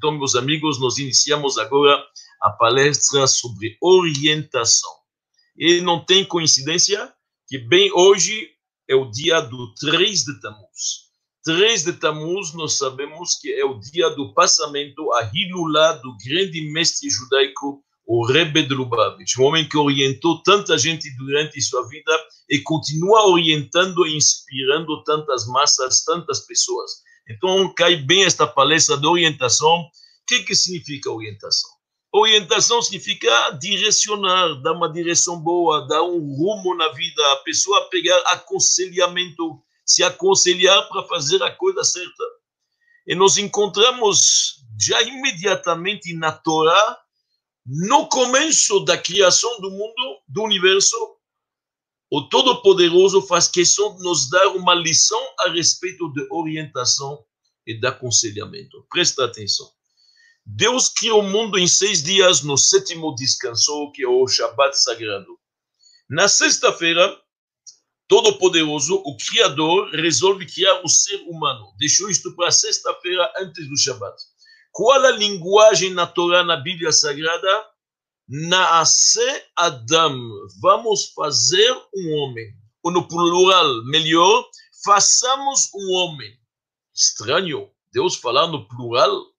Então, meus amigos, nós iniciamos agora a palestra sobre orientação. E não tem coincidência que bem hoje é o dia do 3 de Tammuz. 3 de Tammuz, nós sabemos que é o dia do passamento a Hilulá do grande mestre judaico, o Rebbe de Lubavitch, um homem que orientou tanta gente durante sua vida e continua orientando e inspirando tantas massas, tantas pessoas. Então, cai bem esta palestra de orientação. O que, que significa orientação? Orientação significa direcionar, dar uma direção boa, dar um rumo na vida, a pessoa pegar aconselhamento, se aconselhar para fazer a coisa certa. E nós encontramos já imediatamente na Torá, no começo da criação do mundo, do universo, o Todo-Poderoso faz questão de nos dar uma lição a respeito de orientação e de aconselhamento. Presta atenção. Deus criou o mundo em seis dias, no sétimo descansou, que é o Shabat sagrado. Na sexta-feira, Todo-Poderoso, o Criador, resolve criar o ser humano. Deixou isto para sexta-feira antes do Shabat. Qual a linguagem na Torá, na Bíblia Sagrada? Naase Adam. Vamos fazer um homem. Ou no plural, melhor, façamos um homem. Estranho, Deus falar no plural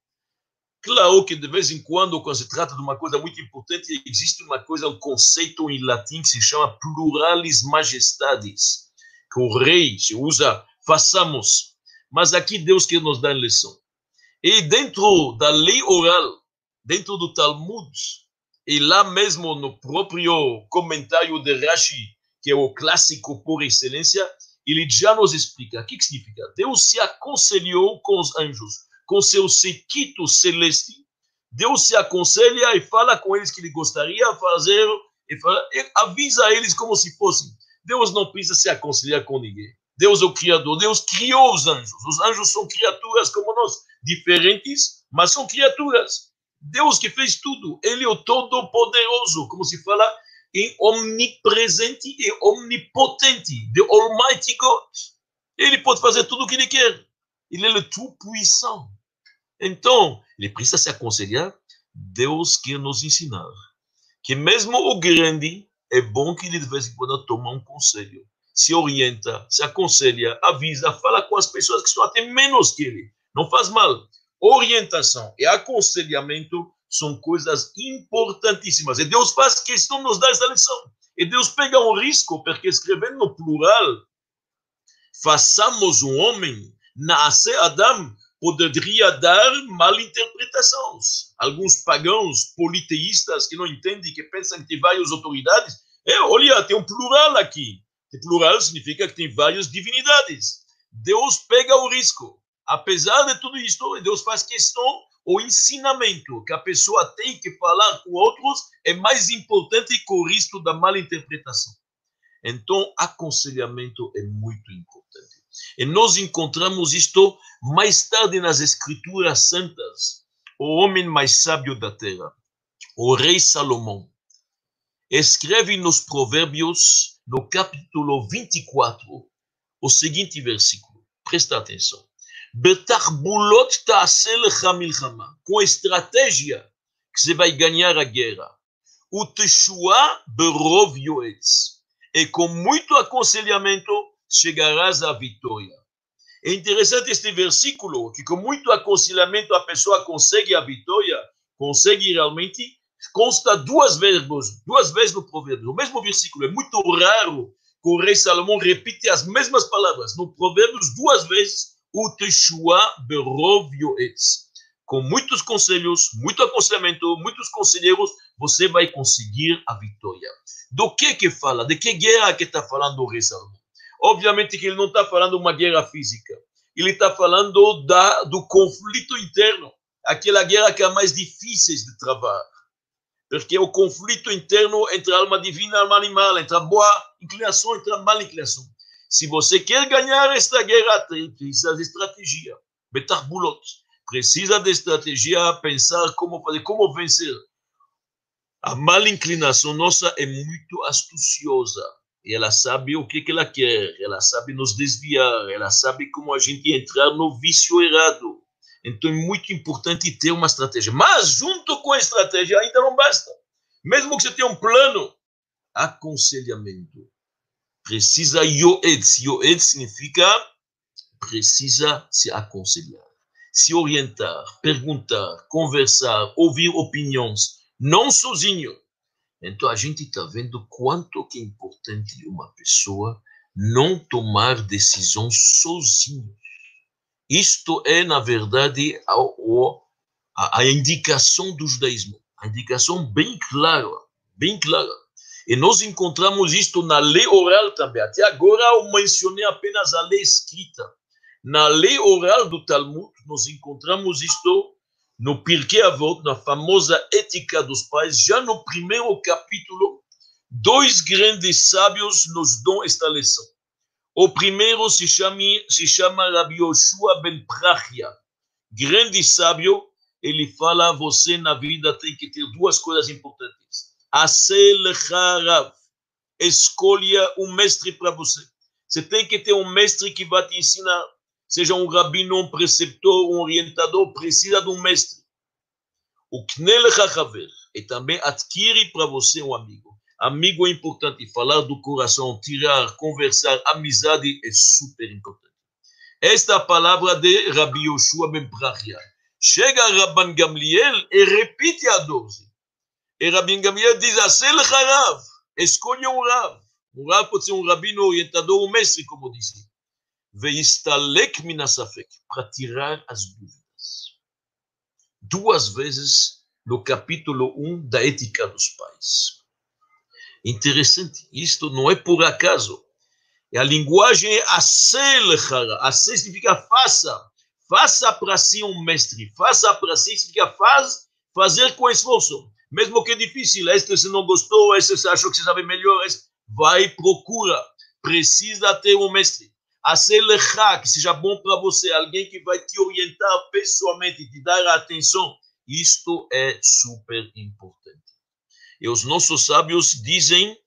Claro que de vez em quando, quando se trata de uma coisa muito importante, existe uma coisa, um conceito em latim que se chama pluralis majestades, que o rei se usa, façamos. Mas aqui Deus quer nos dar lição. E dentro da lei oral, dentro do Talmud, e lá mesmo no próprio comentário de Rashi, que é o clássico por excelência, ele já nos explica o que, significa. Deus se aconselhou com os anjos com seu sequito celeste, Deus se aconselha e fala com eles que ele gostaria fazer, e, fala, e avisa eles como se fossem. Deus não precisa se aconselhar com ninguém. Deus é o Criador, Deus criou os anjos. Os anjos são criaturas como nós, diferentes, mas são criaturas. Deus que fez tudo, Ele é o Todo-Poderoso, como se fala em omnipresente e omnipotente, the Almighty God. Ele pode fazer tudo o que Ele quer. Ele é o Tout-Puissant. Então, ele precisa se aconselhar. Deus quer nos ensinar que mesmo o grande é bom que ele de vez em quando toma um conselho, se orienta, se aconselha, avisa, fala com as pessoas que estão até menos que ele. Não faz mal. Orientação e aconselhamento são coisas importantíssimas. E Deus faz questão de nos dar essa lição. E Deus pega um risco, porque escrevendo no plural, façamos um homem, nasce Adam, poderia dar mal interpretações. Alguns pagãos politeístas que não entendem, que pensam que tem várias autoridades, é, olha, tem um plural aqui. E plural significa que tem várias divindades. Deus pega o risco. Apesar de tudo isso, Deus faz questão, o ensinamento que a pessoa tem que falar com outros é mais importante que o risco da mal interpretação. Então, aconselhamento é muito importante. E nós encontramos isto mais tarde nas Escrituras Santas. O homem mais sábio da terra, o rei Salomão, escreve nos Provérbios, no capítulo 24, o seguinte versículo. Presta atenção. Betarbulot ta'aselecha milchama. Com estratégia que você vai ganhar a guerra. O teshua berov yoetz. E com muito aconselhamento chegarás à vitória. É interessante este versículo, que com muito aconselhamento a pessoa consegue a vitória, consegue realmente, consta duas vezes, duas vezes no provérbio, o mesmo versículo. É muito raro que o rei Salomão repite as mesmas palavras. No provérbios, duas vezes, o Teshua berov yoetz. Com muitos conselhos, muito aconselhamento, muitos conselheiros, você vai conseguir a vitória. Do que que fala? De que guerra que está falando o rei Salomão? Obviamente que ele não está falando uma guerra física. Ele está falando da, do conflito interno, aquela guerra que é mais difícil de travar. Porque é o conflito interno entre a alma divina e a alma animal, entre a boa inclinação e a má inclinação. Se você quer ganhar esta guerra, precisa de estratégia. Betarbulot. Precisa de estratégia, pensar como fazer, como vencer. A má inclinação nossa é muito astuciosa e ela sabe o que ela quer, ela sabe nos desviar, ela sabe como a gente entrar no vício errado. Então é muito importante ter uma estratégia. Mas, junto com a estratégia, ainda não basta. Mesmo que você tenha um plano, aconselhamento. Precisa yoetz. Yoetz significa precisa se aconselhar, se orientar, perguntar, conversar, ouvir opiniões, não sozinho. Então a gente está vendo quanto que é importante uma pessoa não tomar decisões sozinho. Isto é, na verdade, a, a, a indicação do judaísmo, a indicação bem clara, bem clara. E nós encontramos isto na lei oral também. Até agora eu mencionei apenas a lei escrita. Na lei oral do Talmud, nós encontramos isto no Pirkei Avot, na famosa Ética dos Pais, já no primeiro capítulo, dois grandes sábios nos dão esta lição. O primeiro se chama, se chama Rabbi Yoshua ben Prachia, grande sábio, ele fala, você na vida tem que ter duas coisas importantes. Asel Harav, escolha um mestre para você. Você tem que ter um mestre que vai te ensinar seja um rabino, um preceptor, um orientador, precisa de um mestre. O Knel Hachaver, e também adquire para você um amigo. Amigo é importante, falar do coração, tirar, conversar, amizade é super importante. Esta é a palavra de Rabbi Yoshua ben Prachia. Chega Rabban Gamliel e repite a 12. E Rabban Gamliel diz, Asel Harav, escolha um Rav. Um Rav pode ser um rabino orientador, um mestre, como disse. Veistalek minasafek, para tirar as dúvidas. Duas vezes no capítulo 1 da Ética dos Pais. Interessante, isto não é por acaso. A linguagem é aselchara. Asel significa faça. Faça para si um mestre. Faça para si significa faz, fazer com esforço. Mesmo que é difícil, este você não gostou, este você achou que você sabe melhor, vai, procura. Precisa ter um mestre a Selecha, que seja bom para você, alguém que vai te orientar pessoalmente, te dar atenção. Isto é super importante. E os nossos sábios dizem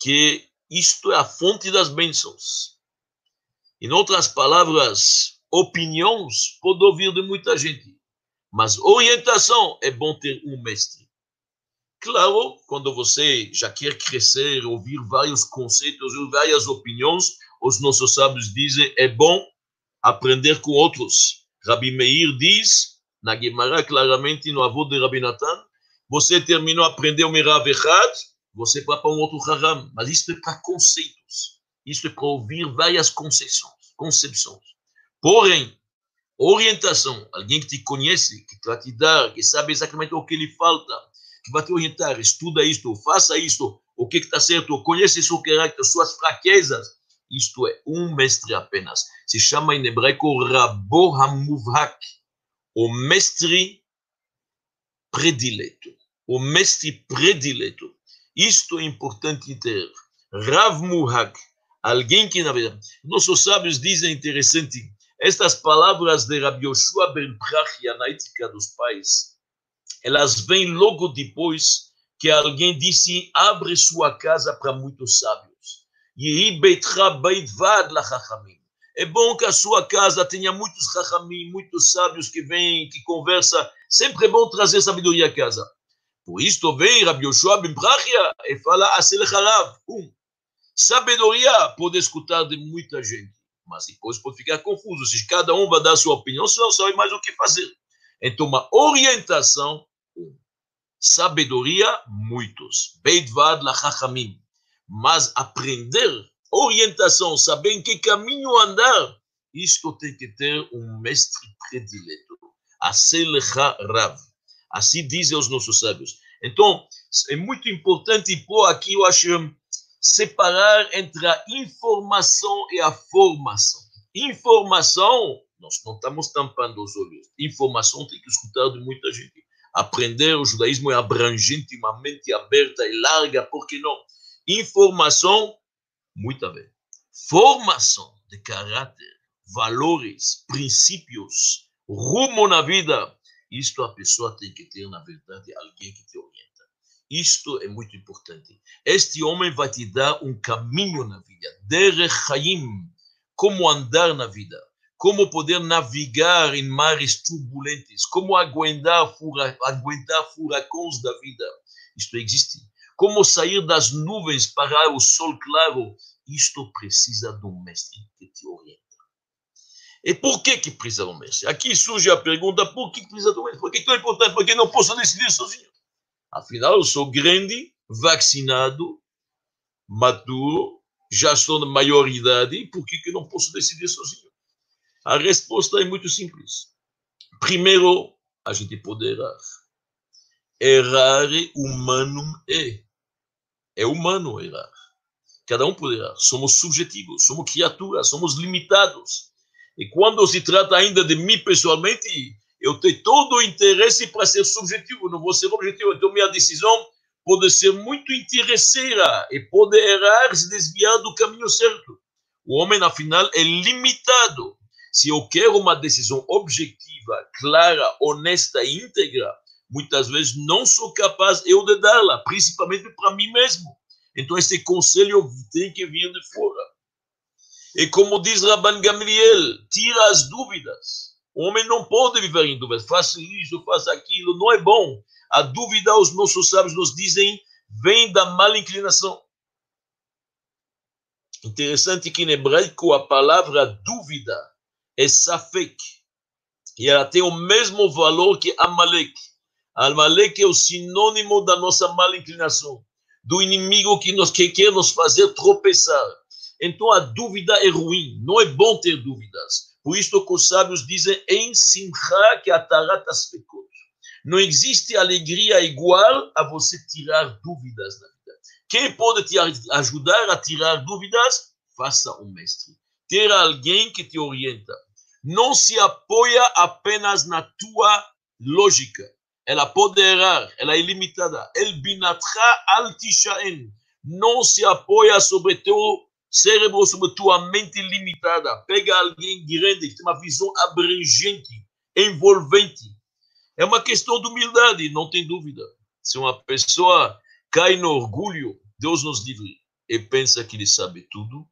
que isto é a fonte das bênçãos. Em outras palavras, opiniões pode ouvir de muita gente, mas orientação é bom ter um mestre. Claro, quando você já quer crescer, ouvir vários conceitos, várias opiniões, os nossos sábios dizem, é bom aprender com outros. Rabi Meir diz, na Gemara, claramente, no avô de Rabi Natan, você terminou, aprendeu Mirav Echad, você vai para um outro Haram. Mas isso é para conceitos. Isso é para ouvir várias concepções. concepções. Porém, orientação, alguém que te conhece, que vai te dar, que sabe exatamente o que lhe falta, que vai te orientar, estuda isto, faça isto, o que está certo, conhece seu caráter, suas fraquezas, isto é, um mestre apenas. Se chama em hebraico Rabo Hamuvhak, o mestre predileto. O mestre predileto. Isto é importante ter. Rav Muhak, alguém que, na verdade, nossos sábios dizem interessante, estas palavras de Rabbi Yoshua ben na ética dos pais, elas vêm logo depois que alguém disse, abre sua casa para muitos sábios. É bom que a sua casa tenha muitos chachamim, muitos sábios que vêm, que conversam. Sempre é bom trazer sabedoria à casa. Por isto vem Rabbi Yoshua ben Brachia e fala Aselecharav. Um, sabedoria pode escutar de muita gente, mas depois pode ficar confuso. Se cada um vai dar sua opinião, você não sabe mais o que fazer. Então, uma orientação. Sabedoria, muitos. Beidvad la chachamim mas aprender orientação, saber em que caminho andar, isto tem que ter um mestre predileto. Aselecha Rav. Assim dizem os nossos sábios. Então, é muito importante pôr aqui, eu acho, separar entre a informação e a formação. Informação, nós não estamos tampando os olhos. Informação tem que escutar de muita gente. Aprender o judaísmo é abrangente, uma mente aberta e larga, por que não? Informação, muito bem. Formação de caráter, valores, princípios, rumo na vida. Isto a pessoa tem que ter, na verdade, alguém que te orienta. Isto é muito importante. Este homem vai te dar um caminho na vida, derech como andar na vida. Como poder navegar em mares turbulentes, como aguentar, fura, aguentar furacões da vida. Isto existe. Como sair das nuvens para o sol claro. Isto precisa de um mestre que te orienta. E por que que precisa de um mestre? Aqui surge a pergunta, por que precisa de um mestre? Por que é tão importante? Porque não posso decidir sozinho. Afinal, eu sou grande, vacinado, maduro, já sou de maioridade, por que, que não posso decidir sozinho? A resposta é muito simples. Primeiro, a gente pode errar. Errar humano é. É humano errar. Cada um pode errar. Somos subjetivos, somos criaturas, somos limitados. E quando se trata ainda de mim pessoalmente, eu tenho todo o interesse para ser subjetivo, não vou ser objetivo. Então, minha decisão pode ser muito interesseira e pode errar, se desviar do caminho certo. O homem, afinal, é limitado. Se eu quero uma decisão objetiva, clara, honesta e íntegra, muitas vezes não sou capaz eu de dá-la, principalmente para mim mesmo. Então, esse conselho tem que vir de fora. E como diz Rabban Gamliel, tira as dúvidas. O homem não pode viver em dúvidas. Faça isso, faça aquilo, não é bom. A dúvida, os nossos sábios nos dizem, vem da mal inclinação. Interessante que em hebraico a palavra dúvida é safek. E ela tem o mesmo valor que Amalek. Amalek é o sinônimo da nossa mal inclinação, do inimigo que, nos, que quer nos fazer tropeçar. Então a dúvida é ruim, não é bom ter dúvidas. Por isso que os sábios dizem, em simcha que ataratas pekot. Não existe alegria igual a você tirar dúvidas na vida. Quem pode te ajudar a tirar dúvidas? Faça um mestre. Ter alguém que te orienta. Não se apoia apenas na tua lógica. Ela pode errar, ela é limitada. El binatra altishaen. Não se apoia sobre teu cérebro, sobre tua mente limitada. Pega alguém grande que tem uma visão abrangente, envolvente é uma questão de humildade, não tem dúvida. Se uma pessoa cai no orgulho, Deus nos livre, e pensa que ele sabe tudo,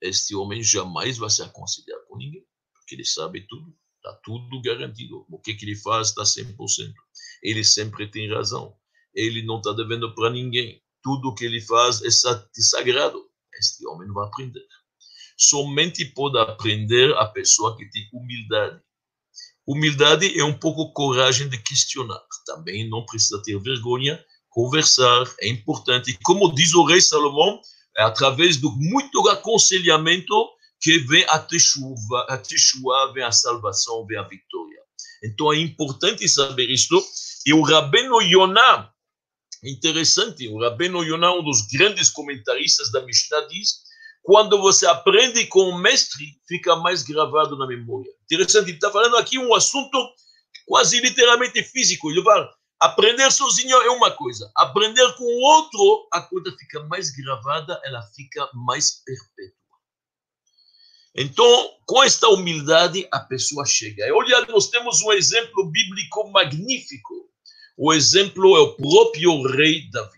este homem jamais vai se aconselhar com ninguém, porque ele sabe tudo, está tudo garantido. O que, que ele faz está 100%. Ele sempre tem razão. Ele não está devendo para ninguém. Tudo que ele faz é sagrado. Este homem não vai aprender. Somente pode aprender a pessoa que tem humildade Humildade é um pouco coragem de questionar. Também não precisa ter vergonha. Conversar é importante. Como diz o rei Salomão, é através do muito aconselhamento que vem a teshuva, a teshuva, vem a salvação, vem a vitória. Então é importante saber isto. E o Rabino Yonah, interessante, o Rabino Yonah, um dos grandes comentaristas da Mishnah, diz quando você aprende com o mestre, fica mais gravado na memória. Interessante, ele está falando aqui um assunto quase literalmente físico. Ele vai aprender sozinho é uma coisa, aprender com o outro, a coisa fica mais gravada, ela fica mais perpétua. Então, com esta humildade, a pessoa chega. E olha, nós temos um exemplo bíblico magnífico. O exemplo é o próprio rei Davi.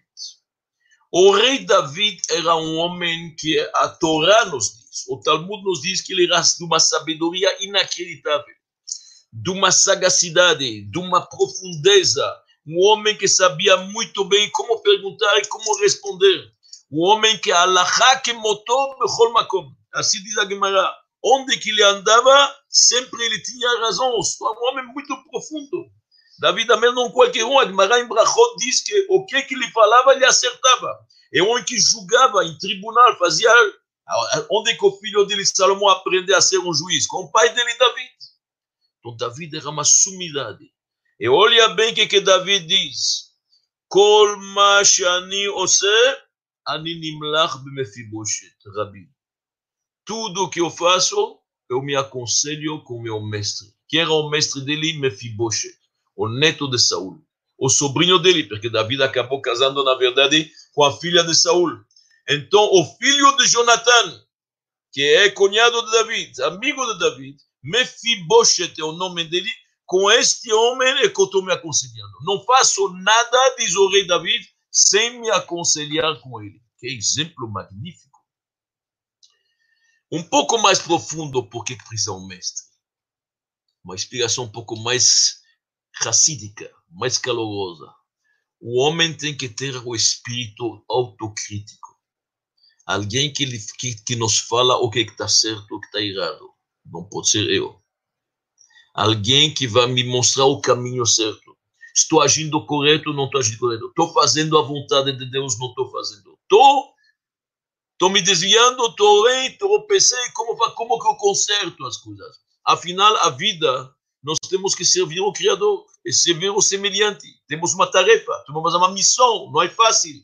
O rei David era um homem que a Torá nos diz, o Talmud nos diz que ele era de uma sabedoria inacreditável, de uma sagacidade, de uma profundeza, um homem que sabia muito bem como perguntar e como responder, um homem que Allah que motor bechol makom, assim diz a Gemara, onde que ele andava, sempre ele tinha razão, um homem muito profundo. Davi também não qualquer um, Admará em Brachot diz que o que, que ele falava, ele acertava. É um que julgava em tribunal, fazia. Onde que o filho dele, Salomão, aprendeu a ser um juiz? Com o pai dele, Davi. Então, Davi era uma sumidade. E olha bem o que, que Davi diz. Kol ma shani ose, ani nimlach b'mefiboshet, Rabi. Tudo que eu faço, eu me aconselho com meu mestre. Quem era o mestre dele? Mefiboshet o neto de Saul, o sobrinho dele, porque Davi acabou casando, na verdade, com a filha de Saul. Então, o filho de Jonathan, que é cunhado de Davi, amigo de Davi, Mefiboshet é o nome dele, com este homem é que eu estou me aconselhando. Não faço nada, diz o rei Davi, sem me aconselhar com ele. Que exemplo magnífico. Um pouco mais profundo, por que precisa um mestre? uma explicação um pouco mais racídica, mais calorosa. O homem tem que ter o espírito autocrítico. Alguém que, que, que nos fala o que está certo, o que está errado. Não pode ser eu. Alguém que vai me mostrar o caminho certo. Estou agindo correto, não estou agindo correto. Estou fazendo a vontade de Deus, não estou fazendo. Estou estou me desviando, estou bem, tropecei, como, como que eu conserto as coisas? Afinal, a vida, nós temos que servir o Criador e servir o semelhante. Temos uma tarefa, temos uma missão, não é fácil.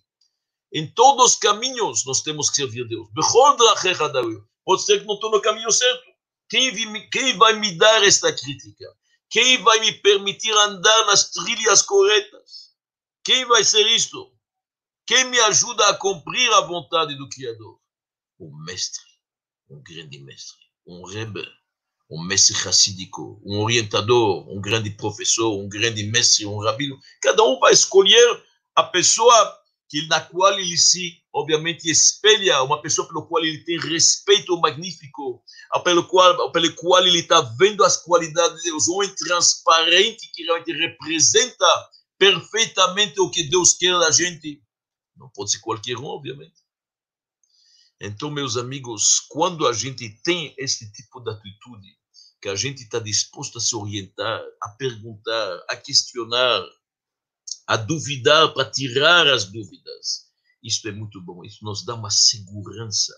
Em todos os caminhos, nós temos que servir Deus. Pode ser que não estou no caminho certo. Quem vai me dar esta crítica? Quem vai me permitir andar nas trilhas corretas? Quem vai ser isto? Quem me ajuda a cumprir a vontade do Criador? O mestre, um grande mestre, um rebbe, um mestre racídico, um orientador, um grande professor, um grande mestre, um rabino. Cada um vai escolher a pessoa que na qual ele se, obviamente, espelha, uma pessoa pelo qual ele tem respeito magnífico, pelo qual, pelo qual ele está vendo as qualidades de Deus, um homem transparente que realmente representa perfeitamente o que Deus quer da gente. Não pode ser qualquer um, obviamente. Então, meus amigos, quando a gente tem esse tipo de atitude, que a gente está disposto a se orientar, a perguntar, a questionar, a duvidar, para tirar as dúvidas, isso é muito bom. Isso nos dá uma segurança.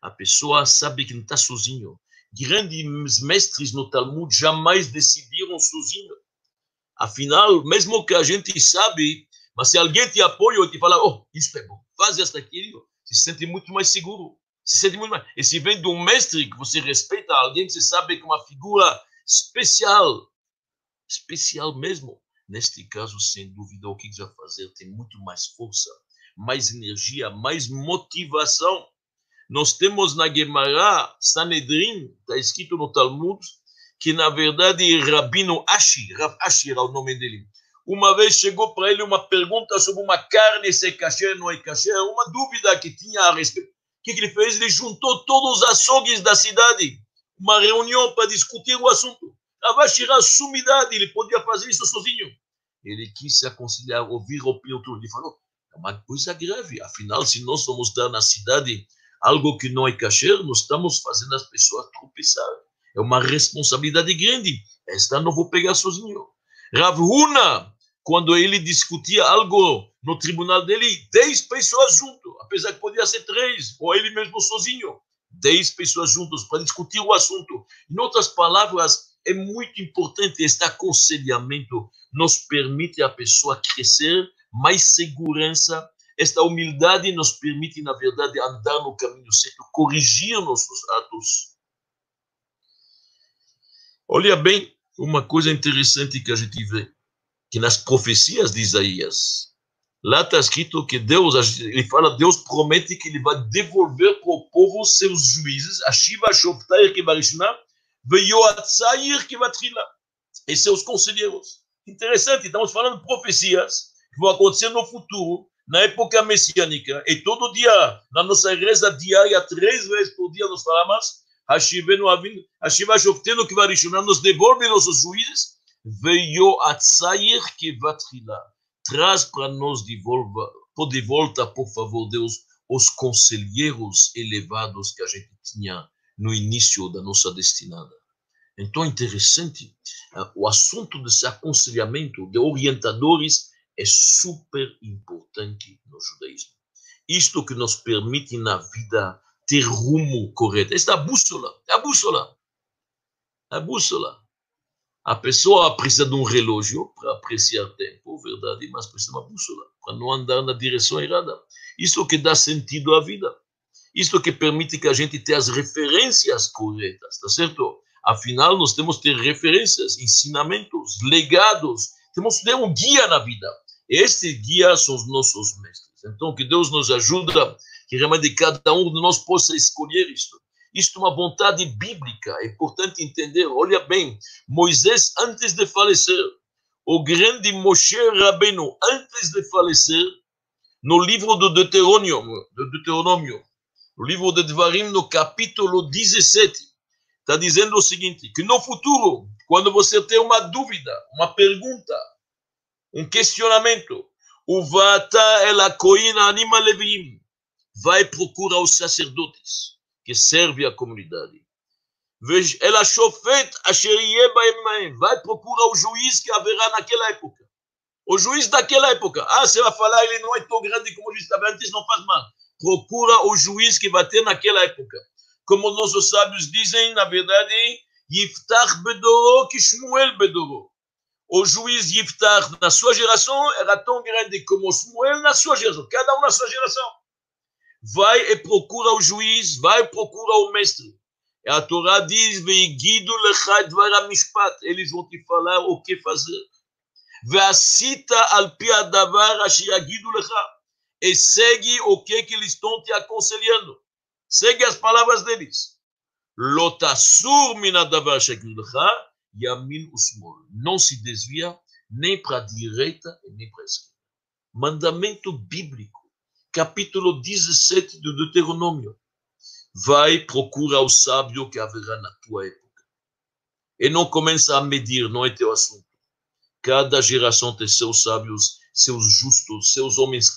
A pessoa sabe que não está sozinho. Grandes mestres no Talmud jamais decidiram sozinho. Afinal, mesmo que a gente sabe mas se alguém te apoia e te fala, oh, isso é bom, faz isso aquilo, se sente muito mais seguro. Se sente muito mais. E se vem de um mestre que você respeita, alguém que você sabe que é uma figura especial, especial mesmo. Neste caso, sem dúvida, o que vai fazer tem muito mais força, mais energia, mais motivação. Nós temos na Gemara, Sanedrin, está escrito no Talmud, que na verdade Rabino Ashi, Rav Ashi era o nome dele, uma vez chegou para ele uma pergunta sobre uma carne, se é kasher ou não é kasher, uma dúvida que tinha a respeito. O que, que ele fez? Ele juntou todos os açougues da cidade, uma reunião para discutir o assunto. tirar sumidade, ele podia fazer isso sozinho. Ele quis se aconselhar, ouvir a opinião do Ele falou, é uma coisa grave. Afinal, se nós vamos dar na cidade algo que não é kasher, nós estamos fazendo as pessoas tropeçar. É uma responsabilidade grande. Esta não vou pegar sozinho. Rav Huna, quando ele discutia algo no tribunal dele, dez pessoas junto, apesar que podia ser três, ou ele mesmo sozinho, dez pessoas juntos para discutir o assunto. Em outras palavras, é muito importante este aconselhamento, nos permite a pessoa crescer, mais segurança, esta humildade nos permite, na verdade, andar no caminho certo, corrigir nossos atos. Olha bem, uma coisa interessante que a gente vê, que nas profecias de Isaías, lá está escrito que Deus, ele fala, Deus promete que ele vai devolver para o povo seus juízes, a Shiva Shoftair que Veyoatzair que Vatrila, e seus conselheiros. Interessante, estamos falando de profecias que vão acontecer no futuro, na época messiânica, e todo dia, na nossa reza diária, três vezes por dia, nós falamos, Hashivenu Avinu, Hashiva Shoftenu nos devolve nossos juízes, veio a sair que vatrila. Traz para nós de volta, de volta, por favor, Deus, os conselheiros elevados que a gente tinha no início da nossa destinada. Então, interessante, eh, o assunto desse aconselhamento de orientadores é super importante no judaísmo. Isto que nos permite na vida ter rumo correto. Esta é bússola, é a bússola. É a bússola. A pessoa precisa de um relógio para apreciar tempo, verdade, mas precisa de uma bússola para não andar na direção errada. Isso que dá sentido à vida. Isso que permite que a gente tenha as referências corretas, tá certo? Afinal, nós temos que ter referências, ensinamentos, legados. Temos que ter um guia na vida. Este guia são os nossos mestres. Então, que Deus nos ajuda que realmente cada um de nós possa escolher isto. Isto é uma vontade bíblica, é importante entender. Olha bem, Moisés, antes de falecer, o grande Moshe Rabbeinu, antes de falecer, no livro do Deuteronômio, do Deuteronômio, no livro de Devarim, no capítulo 17, está dizendo o seguinte: que no futuro, quando você tem uma dúvida, uma pergunta, um questionamento, o Vata ela coina anima levim, vai procurar os sacerdotes que servem a comunidade. Ela shofet asher vai procurar o juiz que haverá naquela época. O juiz daquela época. Ah, você vai falar, ele não é tão grande como o juiz antes, não faz mal. Procura o juiz que vai ter naquela época. Como nossos sábios dizem, na verdade, Yiftach Bedoro que Shmuel Bedoro. O juiz Yiftach, na sua geração, era tão grande como Shmuel na sua geração. Cada um na sua geração vai e procura o juiz, vai e procura o mestre. e A Torá diz: lecha. Eles vão te falar o que fazer. Lecha. E segue o que, que eles estão te aconselhando. Segue as palavras deles. Lotasur minadavar ashiagido lecha. Yamin usmol. Não se desvia nem para a direita nem para a esquerda. Mandamento bíblico capítulo 17 do Deuteronômio. Vai, procura o sábio que haverá na tua época. E não começa a medir, não é teu assunto. Cada geração tem seus sábios, seus justos, seus homens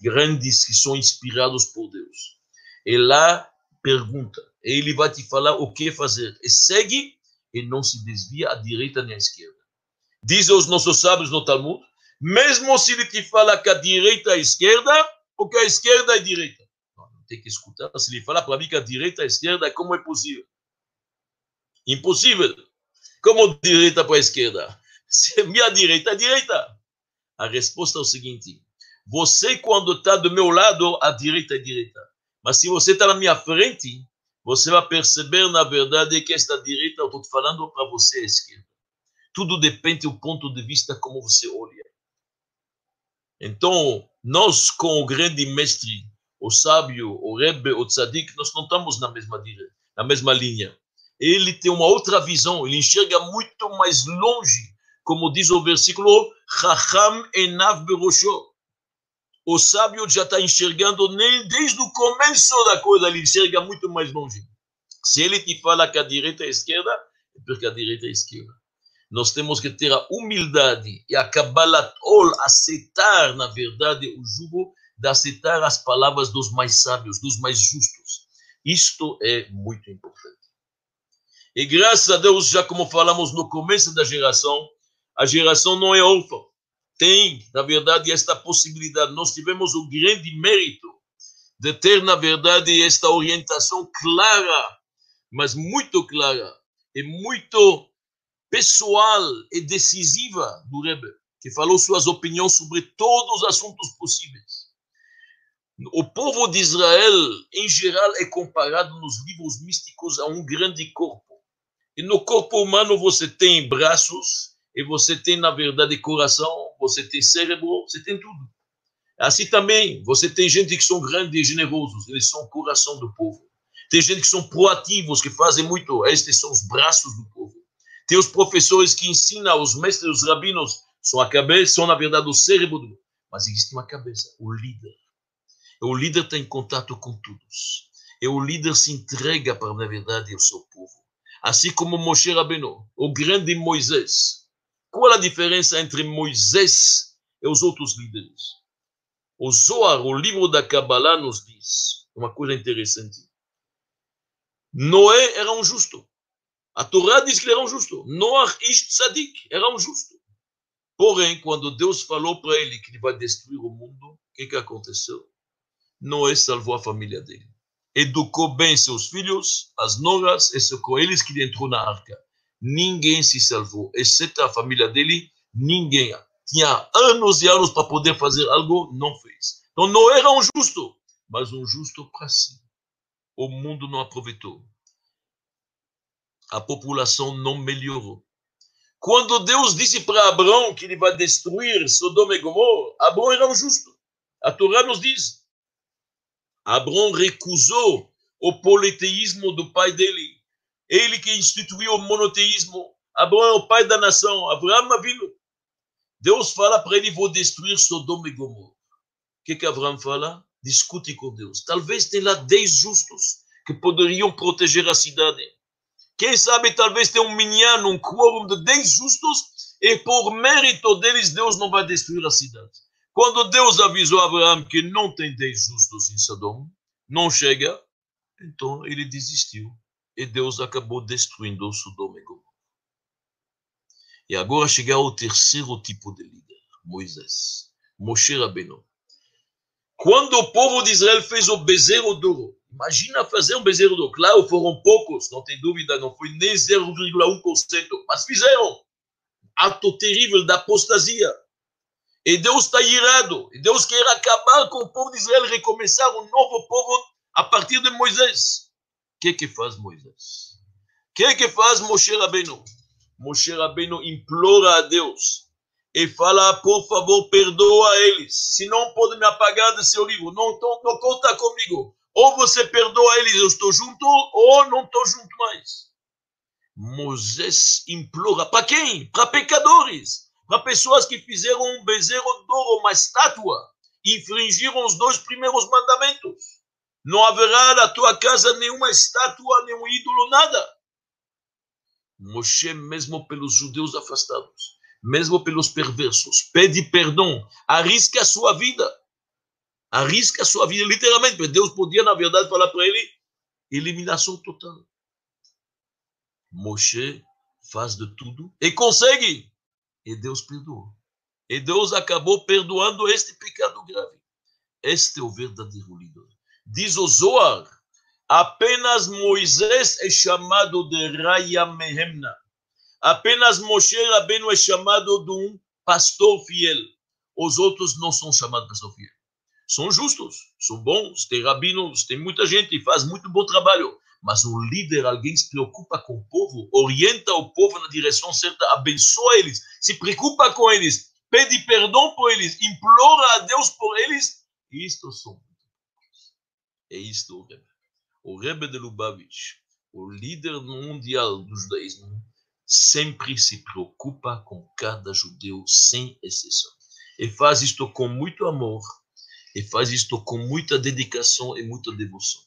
grandes que são inspirados por Deus. E lá pergunta, ele vai te falar o que fazer. E segue e não se desvia à direita nem à esquerda. Dizem os nossos sábios no Talmud, mesmo se ele te fala que a direita é a esquerda, ou que a esquerda é direita. Não, tem que escutar. Se ele fala para mim que a direita é a esquerda, como é possível? Impossível. Como direita para a esquerda? Se é minha direita, é direita. A resposta é o seguinte: você, quando está do meu lado, a direita é direita. Mas se você está na minha frente, você vai perceber, na verdade, que esta direita, eu estou falando para você, a esquerda. Tudo depende do ponto de vista como você olha. Então, nós, com o grande mestre, o sábio, o Rebbe, o tzadik, nós não estamos na mesma, na mesma linha. Ele tem uma outra visão, ele enxerga muito mais longe como diz o versículo, Chacham enav berosho. O sábio já está enxergando nem desde o começo da coisa, ele enxerga muito mais longe. Se ele te fala que a direita é esquerda, é porque a direita é esquerda. Nós temos que ter a humildade e a Kabbalatol, aceitar, na verdade, o jugo de aceitar as palavras dos mais sábios, dos mais justos. Isto é muito importante. E graças a Deus, já como falamos no começo da geração, a geração não é órfã. Tem, na verdade, esta possibilidade. Nós tivemos o grande mérito de ter, na verdade, esta orientação clara, mas muito clara e muito pessoal e decisiva do Rebbe, que falou suas opiniões sobre todos os assuntos possíveis. O povo de Israel, em geral, é comparado nos livros místicos a um grande corpo. E no corpo humano você tem braços, e você tem, na verdade, coração, você tem cérebro, você tem tudo. Assim também, você tem gente que são grandes e generosos, eles são o coração do povo. Tem gente que são proativos, que fazem muito, estes são os braços do povo. Tem os professores que ensinam, os mestres, os rabinos, são a cabeça, são, na verdade, o cérebro Mas existe uma cabeça, o líder. O líder está em contato com todos. E o líder se entrega para, na verdade, o seu povo. Assim como Moshe Rabbeinu, o grande Moisés, qual a diferença entre Moisés e os outros líderes? O Zohar, o livro da Kabbalah, nos diz uma coisa interessante. Noé era um justo. A Torá diz que ele era um justo. Noach ish tzadik era um justo. Porém, quando Deus falou para ele que ele vai destruir o mundo, o que, que aconteceu? Noé salvou a família dele. Educou bem seus filhos, as noras, e com eles que ele entrou na arca ninguém se salvou, exceto a família dele, ninguém. Tinha anos e anos para poder fazer algo, não fez. Então não era um justo, mas um justo para si. O mundo não aproveitou. A população não melhorou. Quando Deus disse para Abraão que ele vai destruir Sodoma e Gomorra, Abraão era um justo. A Torá nos diz. Abraão recusou o politeísmo do pai dele ele que instituiu o monoteísmo. Abraão é o pai da nação. Abraão vindo. Deus fala para ele: vou destruir Sodoma e Gomorra. O que, que Abraão fala? Discute com Deus. Talvez tenha lá dez justos que poderiam proteger a cidade. Quem sabe talvez tenha um minyan, um quórum de 10 justos, e por mérito deles, Deus não vai destruir a cidade. Quando Deus avisou Abraão que não tem 10 justos em Sodoma, não chega, então ele desistiu. E Deus acabou destruindo Sodoma e Gomorra. E agora chega ao terceiro tipo de líder, Moisés, Moshe Rabbeinu. Quando o povo de Israel fez o bezerro de ouro, imagina fazer um bezerro ouro. Claro, foram poucos, não tem dúvida, não foi nem 0,1%, mas fizeram. Ato terrível da apostasia. E Deus está irado. E Deus quer acabar com o povo de Israel, recomeçar um novo povo a partir de Moisés. O que que faz Moisés? O que que faz Moshe Rabbeinu? Moshe Rabbeinu implora a Deus e fala, por favor, perdoa eles. Se não pode me apagar do seu livro, não, não, não conta comigo. Ou você perdoa eles, eu estou junto, ou não estou junto mais. Moisés implora. Para quem? Para pecadores. Para pessoas que fizeram um bezerro de ouro, uma estátua. Infringiram os dois primeiros mandamentos. Não haverá na tua casa nenhuma estátua, nenhum ídolo, nada. Moshe, mesmo pelos judeus afastados, mesmo pelos perversos. Pede perdão, arrisca a sua vida. Arrisca a sua vida, literalmente, porque Deus podia, na verdade, falar para ele: eliminação total. Moshe faz de tudo e consegue. E Deus perdoou. E Deus acabou perdoando este pecado grave. Este é o verdadeiro líder. Diz o Zohar, apenas Moisés é chamado de Raya Mehemna. Apenas Moshe Rabbeinu é chamado de um pastor fiel. Os outros não são chamados de pastor fiel. São justos, são bons, tem rabinos, tem muita gente, faz muito bom trabalho. Mas um líder, alguém se preocupa com o povo, orienta o povo na direção certa, abençoa eles, se preocupa com eles, pede perdão por eles, implora a Deus por eles. Isto são é isto o Rebbe. O Rebbe de Lubavitch, o líder mundial do judaísmo, sempre se preocupa com cada judeu, sem exceção. E faz isto com muito amor, e faz isto com muita dedicação e muita devoção.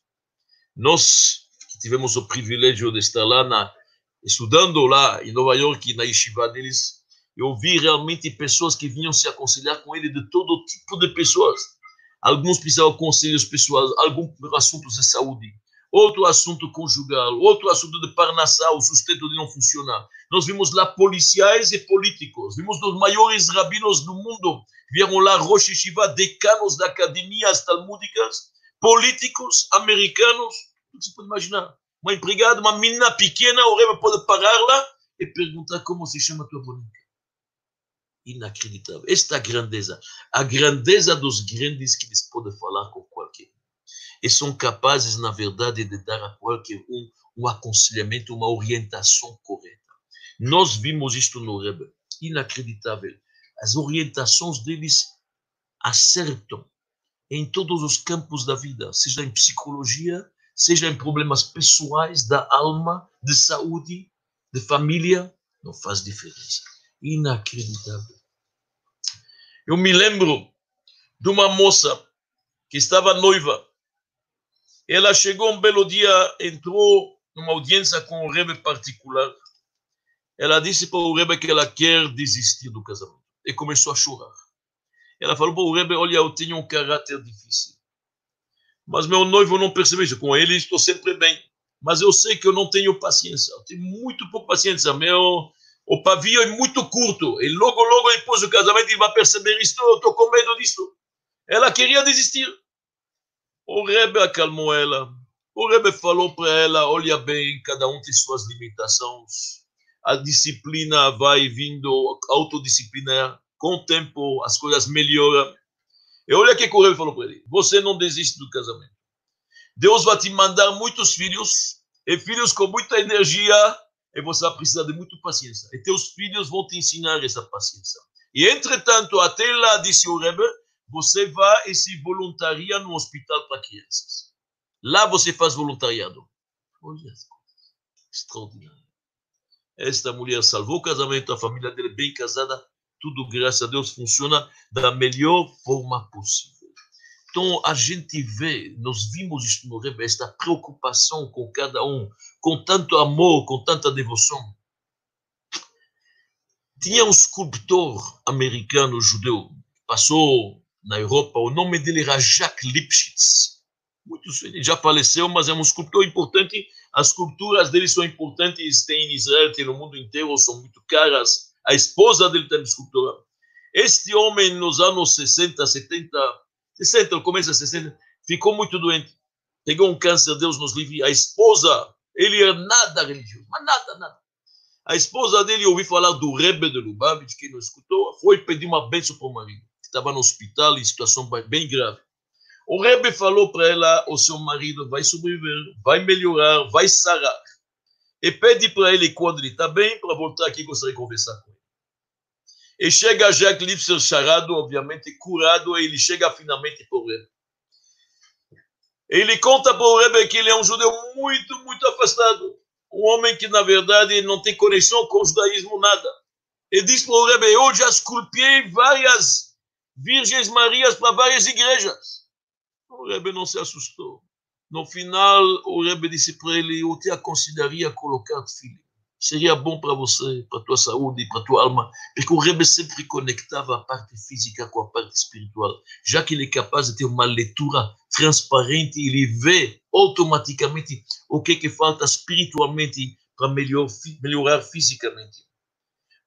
Nós, que tivemos o privilégio de estar lá, na, estudando lá em Nova York, na yeshiva deles, eu vi realmente pessoas que vinham se aconselhar com ele, de todo tipo de pessoas. Alguns precisavam conselhos pessoais, alguns assuntos de saúde, outro assunto conjugal, outro assunto de parnassá, o sustento de não funcionar. Nós vimos lá policiais e políticos, vimos os maiores rabinos do mundo, vieram lá Rosh Shiva, decanos de academias talmúdicas, políticos americanos, o que você pode imaginar? Uma empregada, uma menina pequena, o rei pode parar lá e perguntar como se chama tua boneca. Inacreditável. Esta grandeza, a grandeza dos grandes que eles podem falar com e são capazes, na verdade, de dar a qualquer um um aconselhamento, uma orientação correta. Nós vimos isto no Rebbe, inacreditável. As orientações deles acertam em todos os campos da vida, seja em psicologia, seja em problemas pessoais, da alma, de saúde, de família, não faz diferença. Inacreditável. Eu me lembro de uma moça que estava noiva ela chegou um belo dia, entrou numa audiência com o Rebbe particular. Ela disse para o Rebbe que ela quer desistir do casamento. E começou a chorar. Ela falou para o Rebbe, olha, eu tenho um caráter difícil. Mas meu noivo não percebeu isso. Com ele estou sempre bem. Mas eu sei que eu não tenho paciência. Eu tenho muito pouca paciência. Meu, o pavio é muito curto. E logo, logo depois do casamento ele vai perceber isso. Eu estou com medo disso. Ela queria desistir. O Rebbe acalmou ela. O Rebbe falou para ela: olha bem, cada um tem suas limitações. A disciplina vai vindo, a autodisciplina, com o tempo as coisas melhoram. E olha o que o Rebbe falou para ele: você não desiste do casamento. Deus vai te mandar muitos filhos, e filhos com muita energia, e você vai precisar de muita paciência. E teus filhos vão te ensinar essa paciência. E entretanto, até lá, disse o Rebbe, você vai e se voluntaria no hospital para crianças. Lá você faz voluntariado. Olha as coisas. Extraordinário. Esta mulher salvou o casamento, a família dele bem casada, tudo, graças a Deus, funciona da melhor forma possível. Então, a gente vê, nós vimos isso no Rebbe, esta preocupação com cada um, com tanto amor, com tanta devoção. Tinha um escultor americano judeu, passou na Europa, o nome dele era Jacques Lipschitz. Muitos, ele já faleceu, mas é um escultor importante. As esculturas dele são importantes, tem em Israel, tem no mundo inteiro, são muito caras. A esposa dele tem escultura. Este homem, nos anos 60, 70, 60, no começo de 60, ficou muito doente. Pegou um câncer, Deus nos livre. A esposa, ele era nada religioso, mas nada, nada. A esposa dele ouviu falar do Rebbe de Lubavitch, que não escutou, foi pedir uma bênção para o marido, estava no hospital em situação bem grave. O Rebbe falou para ela: o seu marido vai sobreviver, vai melhorar, vai sarar. E pede para ele, quando ele está bem, para voltar aqui gostaria de conversar com ele. E chega Jacques Lipser charado, obviamente, curado, e ele chega finalmente para o Rebbe. Ele conta para o Rebbe que ele é um judeu muito, muito afastado. Um homem que, na verdade, não tem conexão com o judaísmo, nada. Ele diz para o Rebbe, eu já esculpiei várias Virgens Marias para várias igrejas. O Rebbe não se assustou. No final, o Rebbe disse para ele, eu te aconselharia colocar filho seria bom para você, para tua saúde, para tua alma, porque o Rebbe sempre conectava a parte física com a parte espiritual. Já que ele é capaz de ter uma leitura transparente, ele vê automaticamente o que, que falta espiritualmente para melhor, melhorar fisicamente.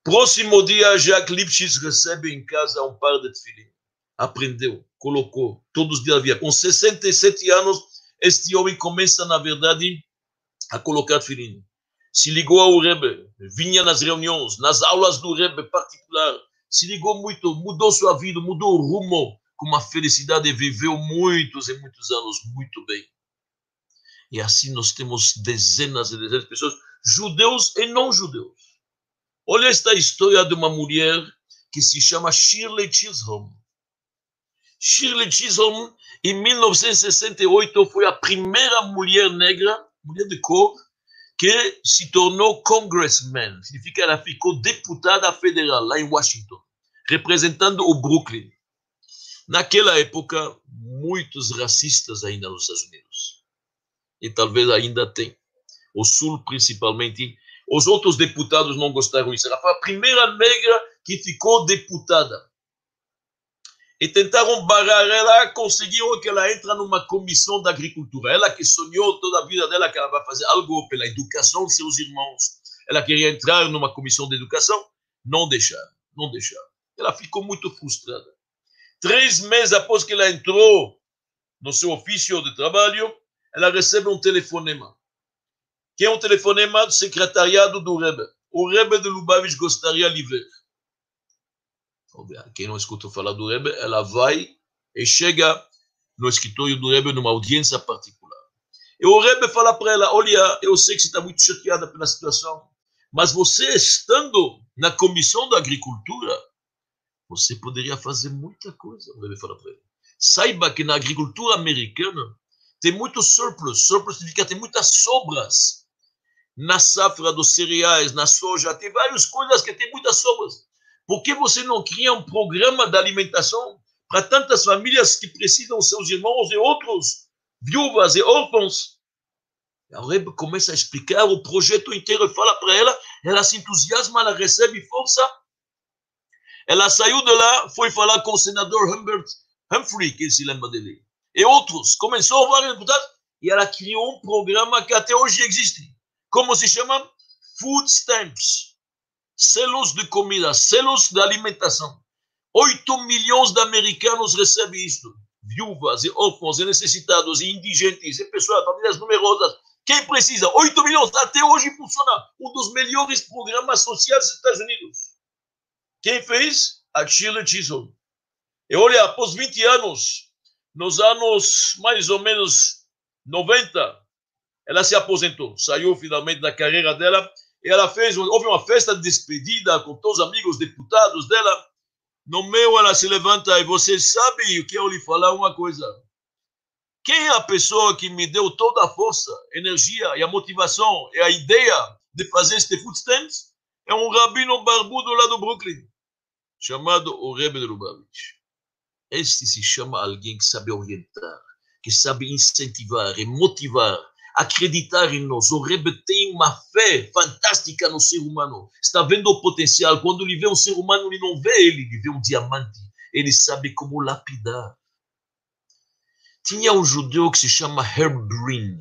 Próximo dia, Jacques Lipschitz recebe em casa um par de tefilim. Aprendeu, colocou, todos os dias havia. Com 67 anos, este homem começa, na verdade, a colocar tefilim se ligou ao Rebbe, vinha nas reuniões, nas aulas do Rebbe particular, se ligou muito, mudou sua vida, mudou o rumo, com uma felicidade viveu muitos e muitos anos muito bem. E assim nós temos dezenas e dezenas de pessoas, judeus e não judeus. Olha esta história de uma mulher que se chama Shirley Chisholm. Shirley Chisholm, em 1968, foi a primeira mulher negra, mulher de cor, que se tornou congressman, significa que ela ficou deputada federal lá em Washington, representando o Brooklyn. Naquela época, muitos racistas ainda nos Estados Unidos. E talvez ainda tem. O Sul, principalmente. Os outros deputados não gostaram disso. Ela foi a primeira negra que ficou deputada e tentaram barrar ela, conseguiram que ela entre numa comissão da agricultura. Ela que sonhou toda a vida dela que ela vai fazer algo pela educação de seus irmãos. Ela queria entrar numa comissão de educação, não deixaram, não deixaram. Ela ficou muito frustrada. Três meses após que ela entrou no seu ofício de trabalho, ela recebe um telefonema. Que é um telefonema do secretariado do Rebbe. O Rebbe de Lubavitch gostaria de ver. Quem não escutou falar do Rebbe, ela vai e chega no escritório do Rebbe numa audiência particular. E o Rebbe fala para ela: Olha, eu sei que você está muito chateada pela situação, mas você estando na comissão da agricultura, você poderia fazer muita coisa. O Rebbe fala para ela: Saiba que na agricultura americana tem muito surplus. Surplus significa tem muitas sobras. Na safra dos cereais, na soja, tem várias coisas que tem muitas sobras. Por que você não cria um programa de alimentação para tantas famílias que precisam seus irmãos e outros, viúvas e órfãos? A Rebbe começa a explicar o projeto inteiro fala para ela, ela se entusiasma, ela recebe força. Ela saiu de lá, foi falar com o senador Humbert Humphrey, que se lembra dele, e outros. Começou a vários deputados e ela criou um programa que até hoje existe. Como se chama? Food Stamps selos de comida, selos de alimentação. 8 milhões de americanos recebem isto. Viúvas e órfãos e necessitados e indigentes e pessoas, famílias numerosas. Quem precisa? 8 milhões. Até hoje funciona um dos melhores programas sociais dos Estados Unidos. Quem fez? A Shirley Chisholm. E olha, após 20 anos, nos anos mais ou menos 90, ela se aposentou. Saiu finalmente da carreira dela ela fez, houve uma festa de despedida com todos os amigos deputados dela. No meio ela se levanta e você sabe o que eu lhe falar uma coisa. Quem é a pessoa que me deu toda a força, energia e a motivação e a ideia de fazer este footstands? É um rabino barbudo lá do Brooklyn, chamado o Rebbe de Lubavitch. Este se chama alguém que sabe orientar, que sabe incentivar e motivar, acreditar em nós. O Rebbe tem uma fé fantástica no ser humano. Está vendo o potencial. Quando ele vê um ser humano, ele não vê ele, ele vê um diamante. Ele sabe como lapidar. Tinha um judeu que se chama Herb Brin.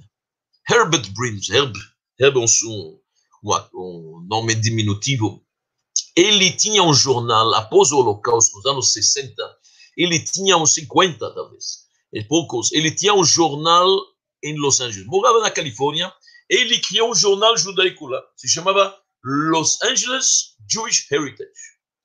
Herbert Brin. Herb, Herb é um, um, nome diminutivo. Ele tinha um jornal, após o Holocausto, nos anos 60, ele tinha uns 50, talvez, e poucos. Ele tinha um jornal em Los Angeles. Morava na Califórnia. Ele criou um jornal judaico lá. Se chamava Los Angeles Jewish Heritage.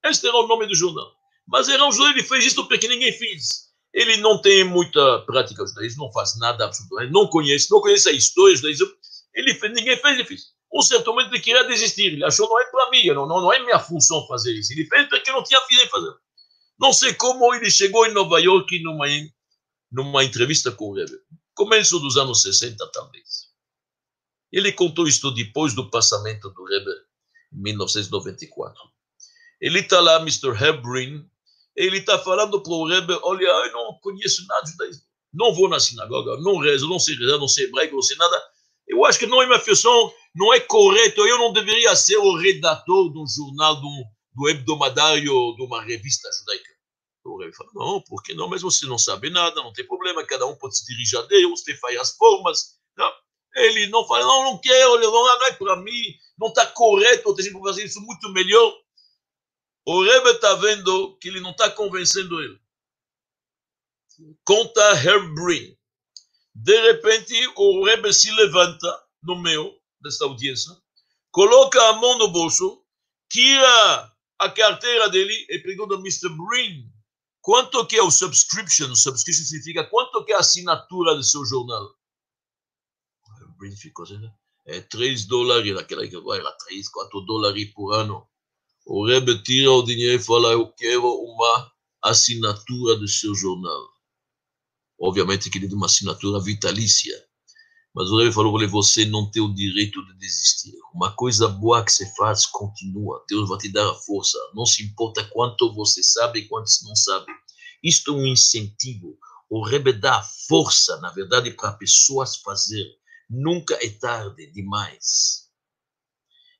Este era o nome do jornal. Mas era um judeu, ele fez isso porque ninguém fez. Ele não tem muita prática judaísmo, não faz nada absolutamente, não conhece, não conhece a história judaísmo. Ele fez, ninguém fez, ele fez. Um certo momento ele queria desistir. Ele achou não é para mim, não, não, não é minha função fazer isso. Ele fez porque não tinha fim de fazer. Não sei como ele chegou em Nova York numa, numa entrevista com o Rebbe. Começo dos anos 60, talvez. Ele contou isto depois do passamento do Rebbe, em 1994. Ele está lá, Mr. Hebrin, ele está falando para o Rebbe, olha, eu não conheço nada de judaísmo. Não vou na sinagoga, não rezo, não sei rezar, não sei hebraico, não sei nada. Eu acho que não é minha função, não é correto. Eu não deveria ser o redator de um jornal, um, do hebdomadário de uma revista judaica. O rei fala, não, por que não? Mas você não sabe nada, não tem problema, cada um pode se dirigir a Deus, tem as formas. Não. Ele não fala, não, não quero, não, é para mim, não está correto, eu tenho que fazer isso muito melhor. O Rebbe está vendo que ele não está convencendo ele. Conta Herbrin. De repente, o Rebbe se levanta no meio desta audiência, coloca a mão no bolso, tira a carteira dele e pergunta Mr. Brin quanto que é o subscription. O subscription significa quanto que é a assinatura do seu jornal. Brin ficou assim, é 3 dólares, naquela época era 3, 4 dólares por ano. O Rebbe tira o dinheiro e fala, eu quero uma assinatura do seu jornal. Obviamente que ele uma assinatura vitalícia. Mas o rei falou: olha, você não tem o direito de desistir. Uma coisa boa que você faz, continua. Deus vai te dar a força. Não se importa quanto você sabe e quanto você não sabe. Isto é um incentivo. O Rebbe dá força, na verdade, para pessoas fazer. Nunca é tarde demais.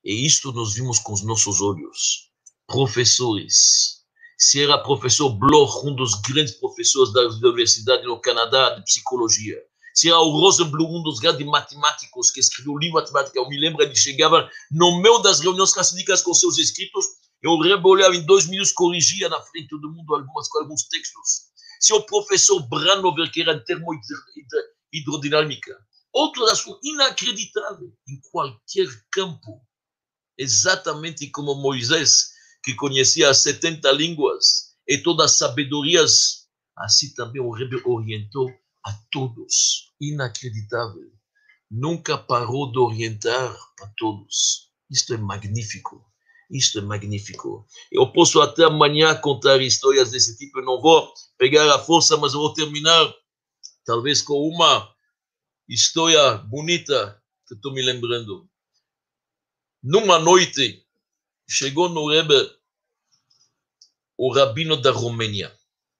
E isto nós vimos com os nossos olhos. Professores. Se era professor Bloch, um dos grandes professores da universidade no Canadá de psicologia, era o Rosenblum, um dos grandes matemáticos que escreveu o livro matemática, eu me lembro, ele chegava no meio das reuniões racídicas com seus escritos, eu rebolhava em dois minutos, corrigia na frente todo mundo algumas, alguns textos. Se o professor Branover, que era de termohidrodinâmica, outro assunto inacreditável em qualquer campo, exatamente como Moisés, que conhecia as 70 línguas e todas as sabedorias, assim também o Rebbe orientou a todos. Inacreditável. Nunca parou de orientar a todos. Isto é magnífico. Isto é magnífico. Eu posso até amanhã contar histórias desse tipo. Eu não vou pegar a força, mas vou terminar, talvez, com uma história bonita que estou me lembrando. Numa noite, chegou no Rebbe o rabino da Romênia.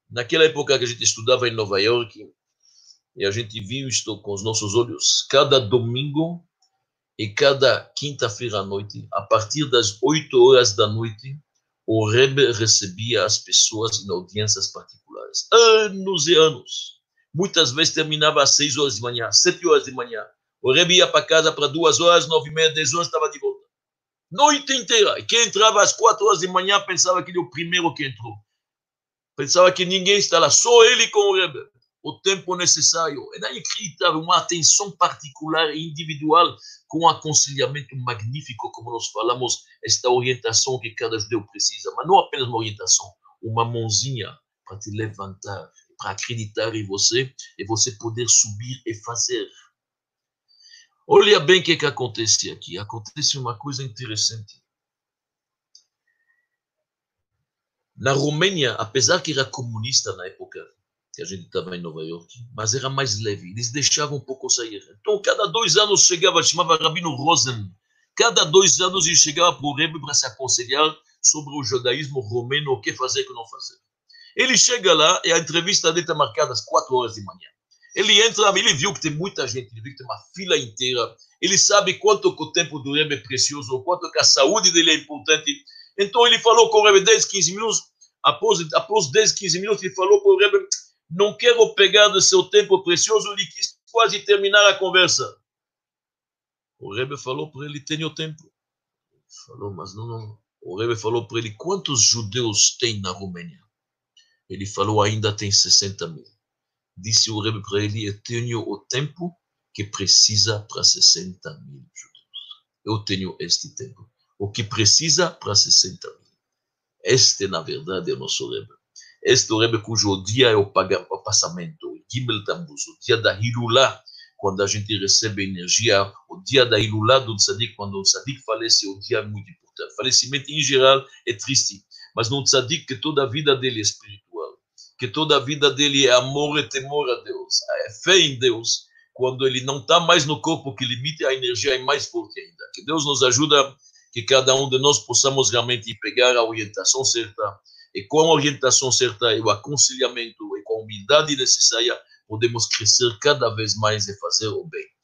Naquela época que a gente estudava em Nova York, e a gente viu isto com os nossos olhos. Cada domingo e cada quinta-feira à noite, a partir das 8 horas da noite, o Rebbe recebia as pessoas em audiências particulares. Anos e anos. Muitas vezes terminava às 6 horas de manhã, 7 horas de manhã. O Rebbe ia para casa para duas horas, nove e meia, dez horas, estava de volta. Noite inteira. E quem entrava às quatro horas de manhã pensava que ele é o primeiro que entrou. Pensava que ninguém está lá, só ele com o Rebbe o tempo necessário. É inacreditável, uma atenção particular e individual com um aconselhamento magnífico, como nós falamos, esta orientação que cada judeu precisa. Mas não apenas uma orientação, uma mãozinha para te levantar, para acreditar em você e você poder subir e fazer. Olha bem o que, que acontece aqui. Acontece uma coisa interessante. Na Romênia, apesar que era comunista na época, que a gente estava em Nova York, mas era mais leve, eles deixavam um pouco sair. Então, cada dois anos chegava, chamava Rabino Rosen, cada dois anos ele chegava para o Rebbe para se aconselhar sobre o judaísmo romeno, o que fazer e o que não fazer. Ele chega lá e a entrevista dele está marcada às quatro horas de manhã. Ele entra, ele viu que tem muita gente, ele viu que tem uma fila inteira. Ele sabe quanto o tempo do Rebbe é precioso, quanto a saúde dele é importante. Então ele falou com o Rebbe 10, 15 minutos. Após, após 10, 15 minutos, ele falou para o Rebbe: Não quero pegar do seu tempo precioso. Ele quis quase terminar a conversa. O Rebbe falou para ele: Tenho tempo. Ele falou, mas não, não. O Rebbe falou para ele: Quantos judeus tem na Romênia? Ele falou: Ainda tem 60 mil. Disse o Rebbe para ele: Eu tenho o tempo que precisa para 60 mil judeus. Eu tenho este tempo. O que precisa para 60 mil. Este, na verdade, é o nosso Rebbe. Este o Rebbe cujo dia é o, o passamento, o Gimel o dia da Hilulah, quando a gente recebe energia, o dia da Ilulá do Tzadik, quando o Tzadik falece, é um dia muito importante. Falecimento em geral é triste, mas no Tzadik que toda a vida dele é espiritual, que toda a vida dele é amor e temor a Deus, é fé em Deus, quando ele não está mais no corpo que limite a energia é mais forte ainda. Que Deus nos ajuda, que cada um de nós possamos realmente pegar a orientação certa, e com a orientação certa e o aconselhamento e com a humildade necessária, podemos crescer cada vez mais e fazer o bem.